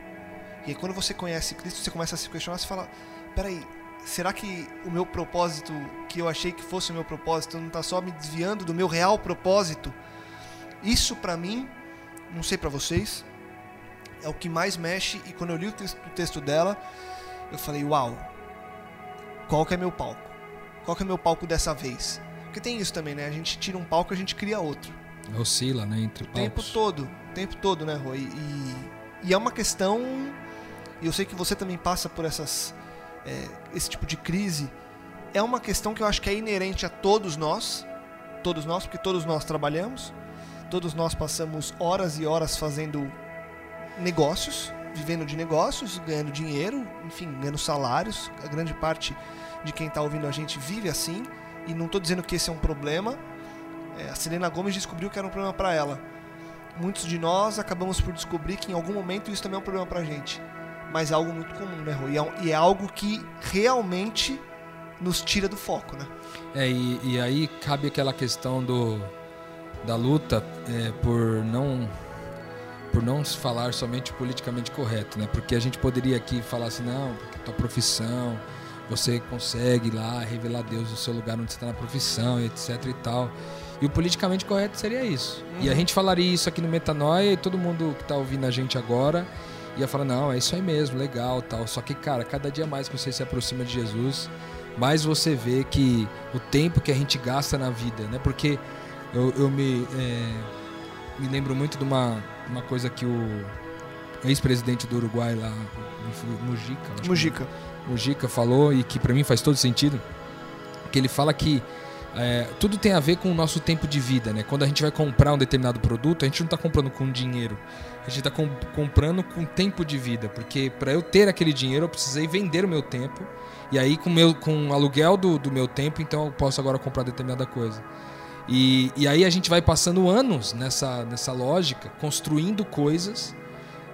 E aí quando você conhece Cristo você começa a se questionar você fala peraí será que o meu propósito que eu achei que fosse o meu propósito não está só me desviando do meu real propósito? Isso para mim não sei para vocês é o que mais mexe e quando eu li o texto, dela eu falei uau qual que é meu palco? Qual que é meu palco dessa vez? Porque tem isso também, né? A gente tira um palco, a gente cria outro. Oscila, né? Entre o palcos. tempo todo, o tempo todo, né, Rui? E, e é uma questão. E eu sei que você também passa por essas, é, esse tipo de crise. É uma questão que eu acho que é inerente a todos nós, todos nós, porque todos nós trabalhamos, todos nós passamos horas e horas fazendo negócios, vivendo de negócios, ganhando dinheiro, enfim, ganhando salários. A grande parte de quem está ouvindo a gente vive assim. E não estou dizendo que esse é um problema. É, a Selena Gomes descobriu que era um problema para ela. Muitos de nós acabamos por descobrir que em algum momento isso também é um problema para a gente. Mas é algo muito comum, né, Rui? E é, é algo que realmente nos tira do foco, né? É, e, e aí cabe aquela questão do, da luta é, por não por não se falar somente politicamente correto, né? Porque a gente poderia aqui falar assim, não, porque tua profissão, você consegue lá revelar Deus no seu lugar onde você está na profissão, etc e tal. E o politicamente correto seria isso. Uhum. E a uhum. gente falaria isso aqui no Metanoia e todo mundo que está ouvindo a gente agora ia falar, não, é isso aí mesmo, legal tal. Só que, cara, cada dia mais que você se aproxima de Jesus, mais você vê que o tempo que a gente gasta na vida, né? Porque eu, eu me, é, me lembro muito de uma, uma coisa que o ex-presidente do Uruguai lá, Mujica, Mujica. Mujica falou e que para mim faz todo sentido, que ele fala que é, tudo tem a ver com o nosso tempo de vida, né? Quando a gente vai comprar um determinado produto, a gente não está comprando com dinheiro, a gente está com, comprando com tempo de vida, porque para eu ter aquele dinheiro eu precisei vender o meu tempo e aí com, meu, com o aluguel do, do meu tempo, então eu posso agora comprar determinada coisa. E, e aí a gente vai passando anos nessa, nessa lógica, construindo coisas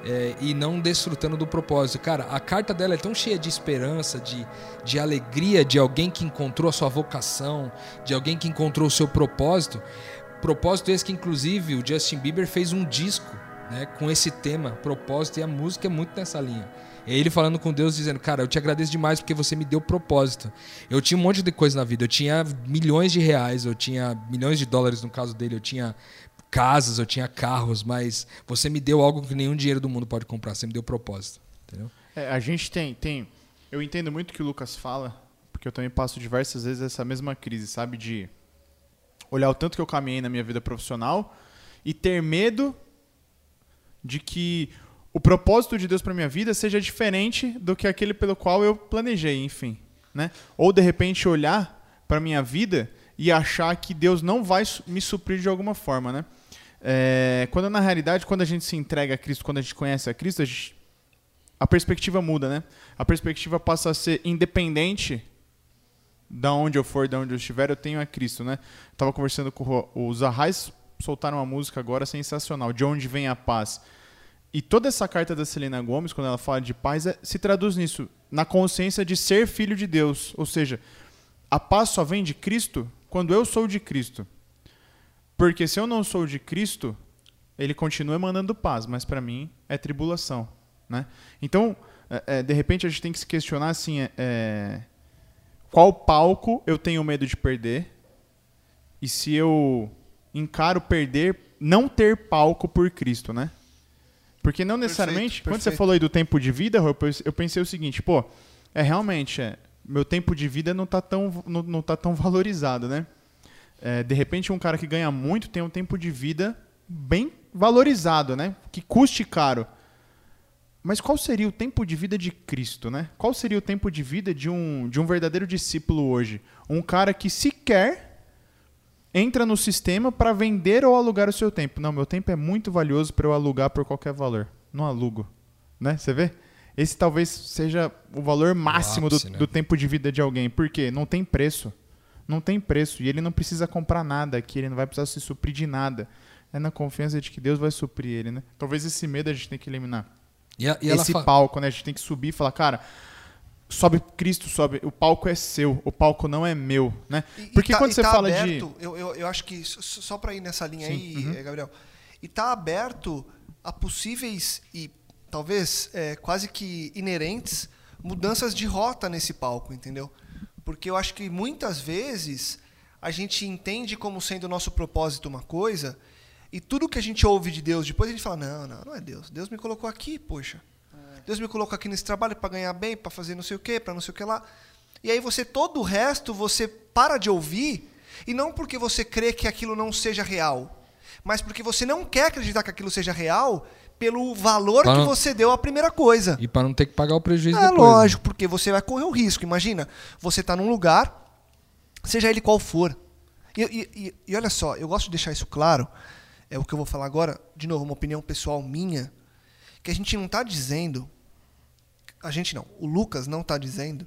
é, e não desfrutando do propósito. Cara, a carta dela é tão cheia de esperança, de, de alegria, de alguém que encontrou a sua vocação, de alguém que encontrou o seu propósito. Propósito esse que, inclusive, o Justin Bieber fez um disco né, com esse tema, propósito, e a música é muito nessa linha. É ele falando com Deus, dizendo: Cara, eu te agradeço demais porque você me deu propósito. Eu tinha um monte de coisa na vida. Eu tinha milhões de reais, eu tinha milhões de dólares no caso dele, eu tinha casas, eu tinha carros, mas você me deu algo que nenhum dinheiro do mundo pode comprar. Você me deu propósito. Entendeu? É, a gente tem, tem. Eu entendo muito o que o Lucas fala, porque eu também passo diversas vezes essa mesma crise, sabe? De olhar o tanto que eu caminhei na minha vida profissional e ter medo de que o propósito de Deus para minha vida seja diferente do que aquele pelo qual eu planejei, enfim, né? Ou de repente olhar para minha vida e achar que Deus não vai me suprir de alguma forma, né? É, quando na realidade, quando a gente se entrega a Cristo, quando a gente conhece a Cristo, a, gente, a perspectiva muda, né? A perspectiva passa a ser independente da onde eu for, da onde eu estiver, eu tenho a Cristo, né? Tava conversando com os Arrais, soltaram uma música agora sensacional, de onde vem a paz. E toda essa carta da Selena Gomes, quando ela fala de paz, é, se traduz nisso, na consciência de ser filho de Deus, ou seja, a paz só vem de Cristo quando eu sou de Cristo. Porque se eu não sou de Cristo, ele continua emanando paz, mas para mim é tribulação. Né? Então, é, é, de repente, a gente tem que se questionar assim: é, é, qual palco eu tenho medo de perder? E se eu encaro perder, não ter palco por Cristo, né? Porque não necessariamente, perfeito, perfeito. quando você falou aí do tempo de vida, eu pensei o seguinte, pô, é realmente, é, meu tempo de vida não está tão, não, não tá tão valorizado, né? É, de repente, um cara que ganha muito tem um tempo de vida bem valorizado, né? Que custe caro. Mas qual seria o tempo de vida de Cristo, né? Qual seria o tempo de vida de um, de um verdadeiro discípulo hoje? Um cara que sequer entra no sistema para vender ou alugar o seu tempo. Não, meu tempo é muito valioso para eu alugar por qualquer valor. Não alugo, né? Você vê? esse talvez seja o valor máximo o ápice, do, né? do, tempo de vida de alguém. Porque não tem preço. Não tem preço. E ele não precisa comprar nada aqui, ele não vai precisar se suprir de nada. É na confiança de que Deus vai suprir ele, né? Talvez esse medo a gente tem que eliminar. E a, e esse palco, né? A gente tem que subir e falar, cara, sobe Cristo, sobe. O palco é seu, o palco não é meu, né? Porque tá, quando você tá fala aberto, de. Eu, eu, eu, acho que, só para ir nessa linha Sim, aí, uhum. Gabriel, e tá aberto a possíveis e talvez é, quase que inerentes mudanças de rota nesse palco, entendeu? Porque eu acho que muitas vezes a gente entende como sendo o nosso propósito uma coisa e tudo que a gente ouve de Deus depois a gente fala não, não, não é Deus. Deus me colocou aqui, poxa. Deus me colocou aqui nesse trabalho para ganhar bem, para fazer não sei o quê, para não sei o que lá. E aí você todo o resto você para de ouvir e não porque você crê que aquilo não seja real, mas porque você não quer acreditar que aquilo seja real pelo valor pra que não... você deu à primeira coisa. E para não ter que pagar o prejuízo é, depois. É lógico, né? porque você vai correr o risco. Imagina, você está num lugar, seja ele qual for. E, e, e, olha só, eu gosto de deixar isso claro, é o que eu vou falar agora, de novo, uma opinião pessoal minha. que a gente não está dizendo, a gente não, o Lucas não está dizendo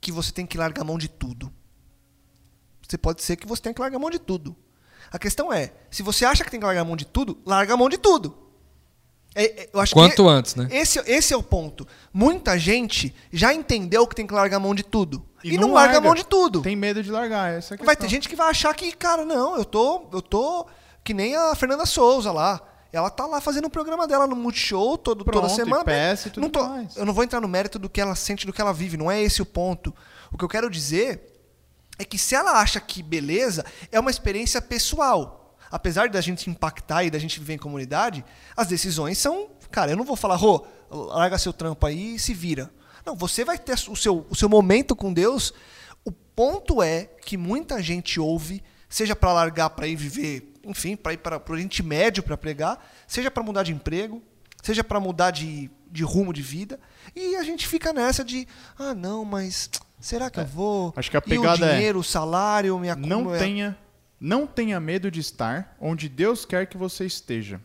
que você tem que largar a mão de tudo. Você pode ser que você tenha que largar a mão de tudo. A questão é, se você acha que tem que largar a mão de tudo, larga a mão de tudo. É, é, Quanto antes, né? Esse, esse é o ponto. Muita gente já entendeu que tem que largar a mão de tudo. E, e não, não larga. a mão de tudo. Tem medo de largar, essa é Vai ter gente que vai achar que, cara, não, eu tô, eu tô que nem a Fernanda Souza lá. Ela tá lá fazendo o programa dela no Multishow todo, Pronto, toda semana. Tudo não tô, mais. Eu não vou entrar no mérito do que ela sente, do que ela vive. Não é esse o ponto. O que eu quero dizer é que se ela acha que beleza é uma experiência pessoal. Apesar da gente impactar e da gente viver em comunidade, as decisões são. Cara, eu não vou falar, Rô, larga seu trampo aí e se vira. Não, você vai ter o seu, o seu momento com Deus. O ponto é que muita gente ouve, seja para largar para ir viver, enfim, para ir para o Oriente Médio para pregar, seja para mudar de emprego, seja para mudar de, de rumo de vida. E a gente fica nessa de, ah, não, mas será que é, eu vou? Acho que a pegada e o dinheiro, é, o salário, minha Não tenha, não tenha medo de estar onde Deus quer que você esteja.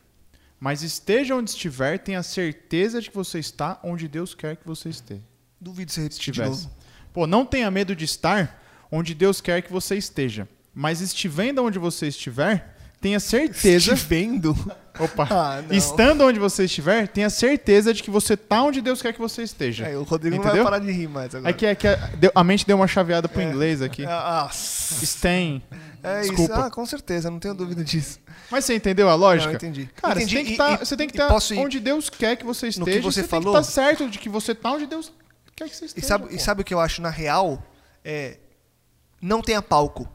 Mas esteja onde estiver, tenha certeza de que você está onde Deus quer que você esteja. Duvido se repetir de novo. Pô, não tenha medo de estar onde Deus quer que você esteja. Mas estivendo onde você estiver, tenha certeza. Estivendo? Opa. Ah, Estando onde você estiver, tenha certeza de que você está onde Deus quer que você esteja. É, o Rodrigo Entendeu? não vai parar de rir mais agora. É que, é que a, a mente deu uma chaveada pro é. inglês aqui. Ah, Stem. É Desculpa. isso. Ah, com certeza, não tenho dúvida disso. Mas você entendeu a lógica? Não, entendi. Cara, entendi. você tem que tá, estar onde Deus quer que você esteja. No que você, você falou, tem que estar tá certo de que você está onde Deus quer que você esteja. E sabe, e sabe o que eu acho na real? É, não tenha palco.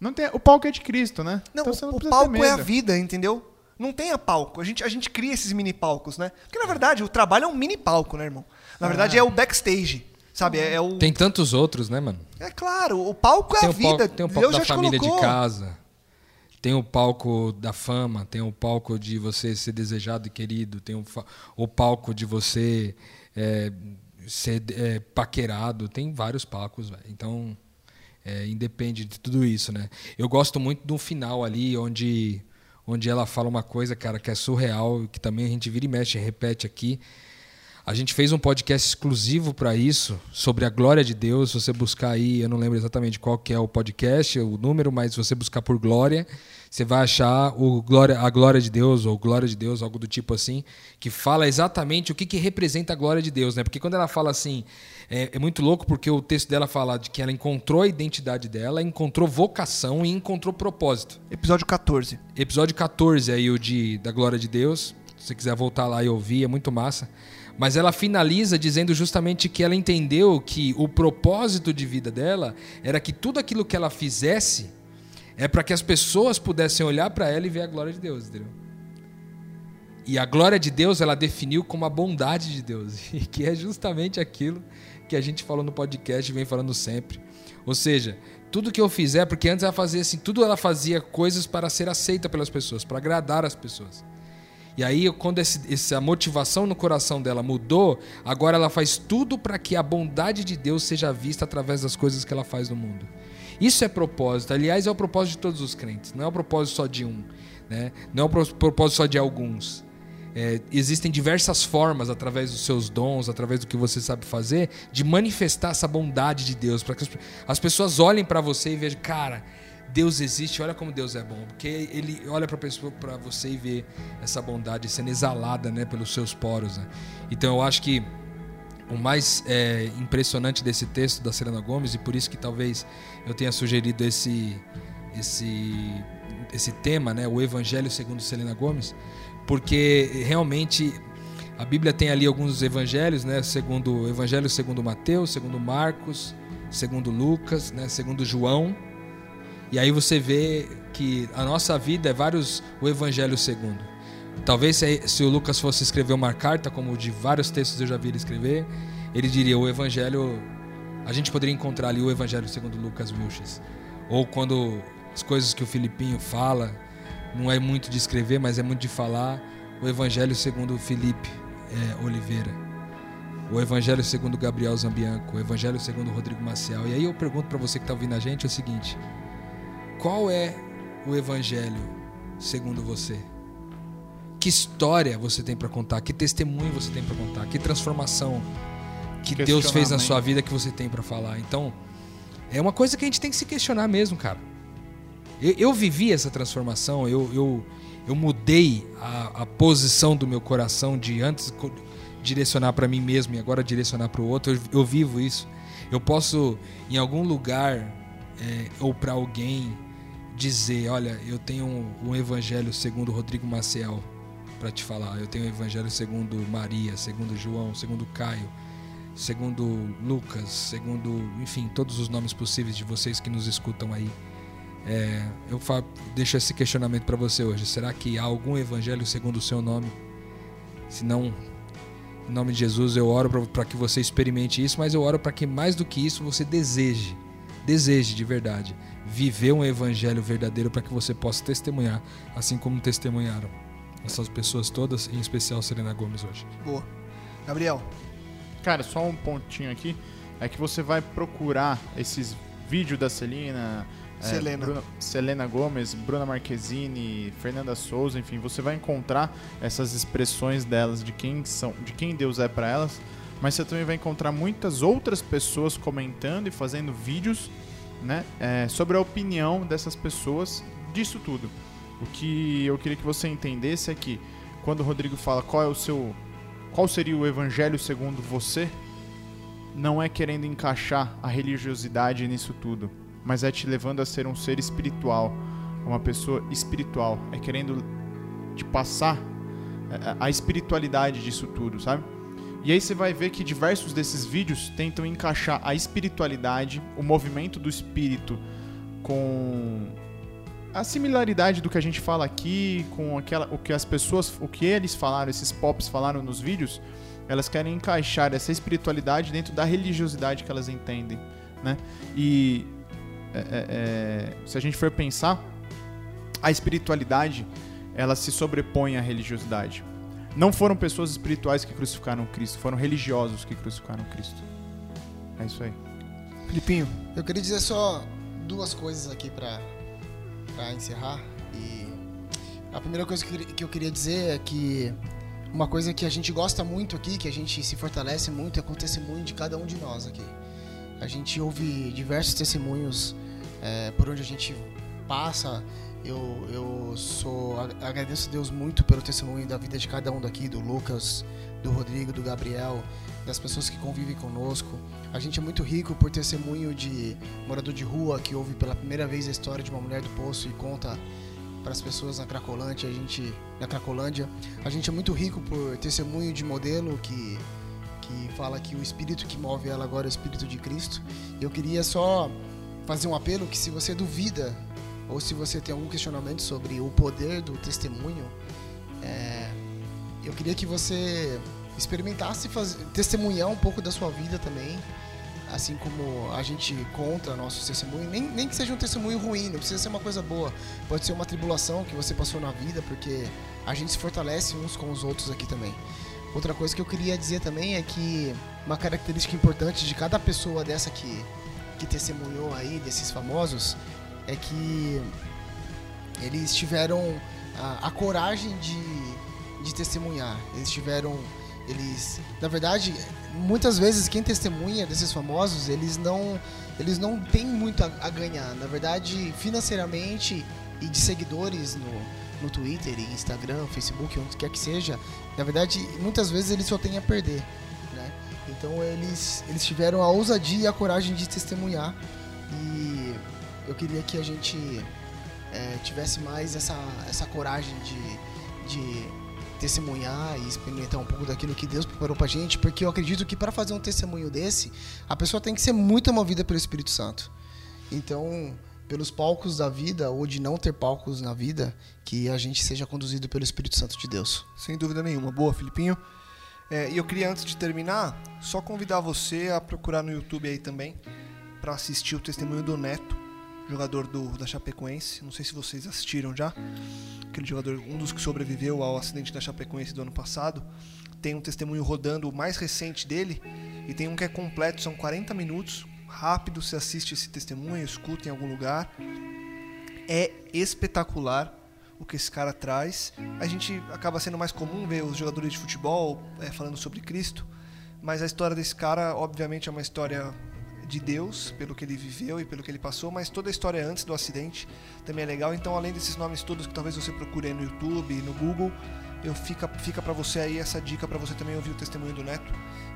Não tem, o palco é de Cristo, né? Não, então, o, o palco é a vida, entendeu? Não tenha palco. A gente, a gente cria esses mini palcos, né? Porque na verdade o trabalho é um mini palco, né, irmão? Na verdade ah. é o backstage. Sabe? É, é, o... Tem tantos outros, né, mano? É claro, o palco é tem a vida. Palco, tem o palco Deus da família colocou. de casa. Tem o palco da fama, tem o palco de você ser desejado e querido, tem o, o palco de você é, ser é, paquerado, tem vários palcos, véio. então é, independe de tudo isso, né? Eu gosto muito do final ali, onde, onde ela fala uma coisa, cara, que é surreal, que também a gente vira e mexe, repete aqui. A gente fez um podcast exclusivo para isso, sobre a glória de Deus. Se você buscar aí, eu não lembro exatamente qual que é o podcast, o número, mas se você buscar por glória, você vai achar o glória, a glória de Deus, ou glória de Deus, algo do tipo assim, que fala exatamente o que, que representa a glória de Deus. Né? Porque quando ela fala assim, é, é, muito louco porque o texto dela fala de que ela encontrou a identidade dela, encontrou vocação e encontrou propósito. Episódio 14. Episódio 14 aí, o de, da glória de Deus. Se você quiser voltar lá e ouvir, é muito massa. Mas ela finaliza dizendo justamente que ela entendeu que o propósito de vida dela era que tudo aquilo que ela fizesse é para que as pessoas pudessem olhar para ela e ver a glória de Deus, entendeu? E a glória de Deus ela definiu como a bondade de Deus, que é justamente aquilo que a gente falou no podcast e vem falando sempre. Ou seja, tudo que eu fizer, porque antes ela fazia assim, tudo ela fazia coisas para ser aceita pelas pessoas, para agradar as pessoas. E aí, quando esse, essa motivação no coração dela mudou, agora ela faz tudo para que a bondade de Deus seja vista através das coisas que ela faz no mundo. Isso é propósito. Aliás, é o propósito de todos os crentes. Não é o propósito só de um. Né? Não é o propósito só de alguns. É, existem diversas formas, através dos seus dons, através do que você sabe fazer, de manifestar essa bondade de Deus, para que as, as pessoas olhem para você e vejam, cara, Deus existe, olha como Deus é bom, porque Ele olha para você e vê essa bondade sendo exalada né, pelos seus poros. Né? Então eu acho que o mais é, impressionante desse texto da Serena Gomes, e por isso que talvez eu tenha sugerido esse, esse, esse tema, né, o Evangelho segundo Selena Gomes, porque realmente a Bíblia tem ali alguns evangelhos, né, segundo Evangelho segundo Mateus, segundo Marcos, segundo Lucas, né, segundo João. E aí você vê que a nossa vida é vários o Evangelho segundo. Talvez se, se, o Lucas fosse escrever uma carta, como de vários textos eu já vi ele escrever, ele diria o Evangelho. A gente poderia encontrar ali o Evangelho segundo Lucas Wilches. Ou quando as coisas que o Filipinho fala, não é muito de escrever, mas é muito de falar, o Evangelho segundo Felipe é, Oliveira. O Evangelho segundo Gabriel Zambianco, o Evangelho segundo Rodrigo Maciel. E aí eu pergunto para você que está ouvindo a gente é o seguinte: qual é o Evangelho segundo você? que história você tem para contar, que testemunho você tem para contar, que transformação que Deus fez na sua vida que você tem para falar. Então, é uma coisa que a gente tem que se questionar mesmo, cara. Eu, eu vivi essa transformação, eu, eu, eu mudei a, a, posição do meu coração de antes direcionar para mim mesmo e agora direcionar para o outro. Eu, eu, vivo isso. Eu posso, em algum lugar é, ou para alguém, dizer: Olha, eu tenho um, um evangelho segundo Rodrigo Maciel para te falar. Eu tenho o evangelho segundo Maria, segundo João, segundo Caio segundo Lucas, segundo, enfim, todos os nomes possíveis de vocês que nos escutam aí. É, eu deixo esse questionamento para você hoje. Será que há algum evangelho segundo o seu nome? Se não, em nome de Jesus, eu oro para que você experimente isso, mas eu oro para que mais do que isso você deseje, deseje de verdade, viver um evangelho verdadeiro para que você possa testemunhar, assim como testemunharam essas pessoas todas, em especial Serena Gomes hoje. Boa. Gabriel, Cara, só um pontinho aqui. É que você vai procurar esses vídeos da Celina, é, Selena. É, Bruna, Selena Gomes, Bruna Marquezine, Fernanda Souza, enfim, você vai encontrar essas expressões delas, de quem são, de quem Deus é para elas, mas você também vai encontrar muitas outras pessoas comentando e fazendo vídeos, né, é, sobre a opinião dessas pessoas disso tudo. O que eu queria que você entendesse é que quando o Rodrigo fala qual é o seu qual seria o evangelho segundo você? Não é querendo encaixar a religiosidade nisso tudo, mas é te levando a ser um ser espiritual, uma pessoa espiritual. É querendo te passar é, é, a espiritualidade disso tudo, sabe? E aí você vai ver que diversos desses vídeos tentam encaixar a espiritualidade, o movimento do espírito com a similaridade do que a gente fala aqui com aquela, o que as pessoas, o que eles falaram, esses pops falaram nos vídeos, elas querem encaixar essa espiritualidade dentro da religiosidade que elas entendem, né? E é, é, é se a gente for pensar, a espiritualidade ela se sobrepõe à religiosidade. Não foram pessoas espirituais que crucificaram Cristo, foram religiosos que crucificaram Cristo. É isso aí. Filipinho, eu queria dizer só duas coisas aqui para para encerrar. E a primeira coisa que eu queria dizer é que uma coisa que a gente gosta muito aqui, que a gente se fortalece muito, é com o testemunho de cada um de nós aqui. A gente ouve diversos testemunhos é, por onde a gente passa. Eu, eu sou agradeço a Deus muito pelo testemunho da vida de cada um daqui, do Lucas, do Rodrigo, do Gabriel, das pessoas que convivem conosco. A gente é muito rico por testemunho de morador de rua que ouve pela primeira vez a história de uma mulher do poço e conta para as pessoas na Cracolândia, a gente na Cracolândia. A gente é muito rico por testemunho de modelo que que fala que o espírito que move ela agora é o espírito de Cristo. Eu queria só fazer um apelo que se você duvida ou se você tem algum questionamento sobre o poder do testemunho, é, eu queria que você experimentasse fazer, testemunhar um pouco da sua vida também, assim como a gente conta nossos testemunhos, nem, nem que seja um testemunho ruim, não precisa ser uma coisa boa, pode ser uma tribulação que você passou na vida, porque a gente se fortalece uns com os outros aqui também. Outra coisa que eu queria dizer também é que uma característica importante de cada pessoa dessa que, que testemunhou aí, desses famosos, é que eles tiveram a, a coragem de, de testemunhar. Eles tiveram eles, na verdade, muitas vezes quem testemunha desses famosos, eles não, eles não têm muito a, a ganhar. Na verdade, financeiramente e de seguidores no, no Twitter, Instagram, Facebook, onde quer que seja, na verdade, muitas vezes eles só têm a perder, né? Então eles, eles tiveram a ousadia e a coragem de testemunhar e eu queria que a gente é, tivesse mais essa, essa coragem de, de testemunhar e experimentar um pouco daquilo que Deus preparou pra gente, porque eu acredito que para fazer um testemunho desse, a pessoa tem que ser muito movida pelo Espírito Santo. Então, pelos palcos da vida ou de não ter palcos na vida, que a gente seja conduzido pelo Espírito Santo de Deus. Sem dúvida nenhuma. Boa, Filipinho. É, e eu queria, antes de terminar, só convidar você a procurar no YouTube aí também para assistir o testemunho do Neto jogador do, da Chapecoense. Não sei se vocês assistiram já. Aquele jogador, um dos que sobreviveu ao acidente da Chapecoense do ano passado. Tem um testemunho rodando o mais recente dele. E tem um que é completo, são 40 minutos. Rápido, você assiste esse testemunho, escuta em algum lugar. É espetacular o que esse cara traz. A gente acaba sendo mais comum ver os jogadores de futebol é, falando sobre Cristo, mas a história desse cara, obviamente, é uma história de Deus, pelo que ele viveu e pelo que ele passou, mas toda a história antes do acidente também é legal. Então, além desses nomes todos que talvez você procure aí no YouTube, no Google, eu fica fica para você aí essa dica para você também ouvir o testemunho do Neto,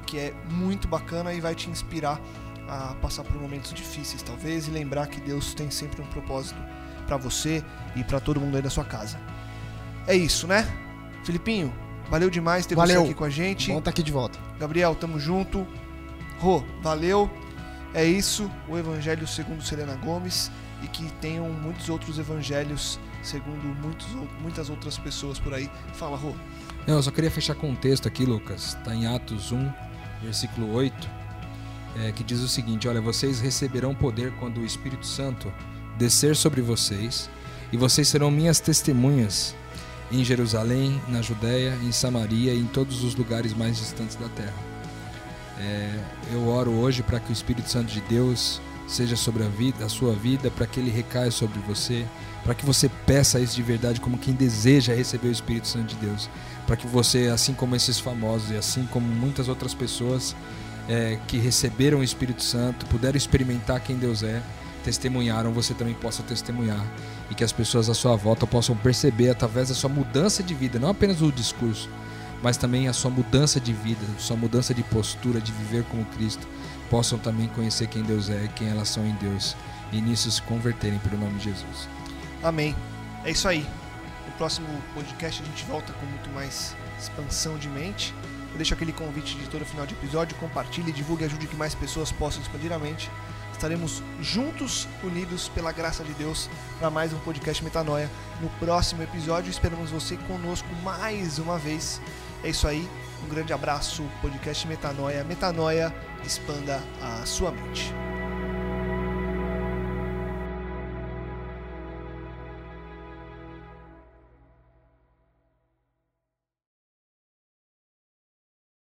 que é muito bacana e vai te inspirar a passar por momentos difíceis, talvez, e lembrar que Deus tem sempre um propósito para você e para todo mundo aí da sua casa. É isso, né? Filipinho, valeu demais ter valeu. você aqui com a gente. Bom estar tá aqui de volta. Gabriel, tamo junto. Rô, valeu. É isso, o Evangelho segundo Selena Gomes e que tenham muitos outros evangelhos segundo muitos, muitas outras pessoas por aí. Fala, Rô. Não, eu só queria fechar com um texto aqui, Lucas. Está em Atos 1, versículo 8, é, que diz o seguinte: Olha, vocês receberão poder quando o Espírito Santo descer sobre vocês, e vocês serão minhas testemunhas em Jerusalém, na Judéia, em Samaria e em todos os lugares mais distantes da terra. É, eu oro hoje para que o Espírito Santo de Deus seja sobre a, vida, a sua vida, para que ele recaia sobre você, para que você peça isso de verdade como quem deseja receber o Espírito Santo de Deus, para que você, assim como esses famosos e assim como muitas outras pessoas é, que receberam o Espírito Santo, puderam experimentar quem Deus é, testemunharam, você também possa testemunhar e que as pessoas à sua volta possam perceber através da sua mudança de vida, não apenas o discurso, mas também a sua mudança de vida, sua mudança de postura, de viver como Cristo, possam também conhecer quem Deus é, quem elas são em Deus e nisso se converterem pelo nome de Jesus. Amém. É isso aí. No próximo podcast a gente volta com muito mais expansão de mente. Eu deixo aquele convite de todo final de episódio, compartilhe, divulgue, ajude que mais pessoas possam expandir a mente. Estaremos juntos, unidos pela graça de Deus, para mais um podcast Metanoia. No próximo episódio, esperamos você conosco mais uma vez. É isso aí. Um grande abraço, podcast Metanoia. Metanoia, expanda a sua mente.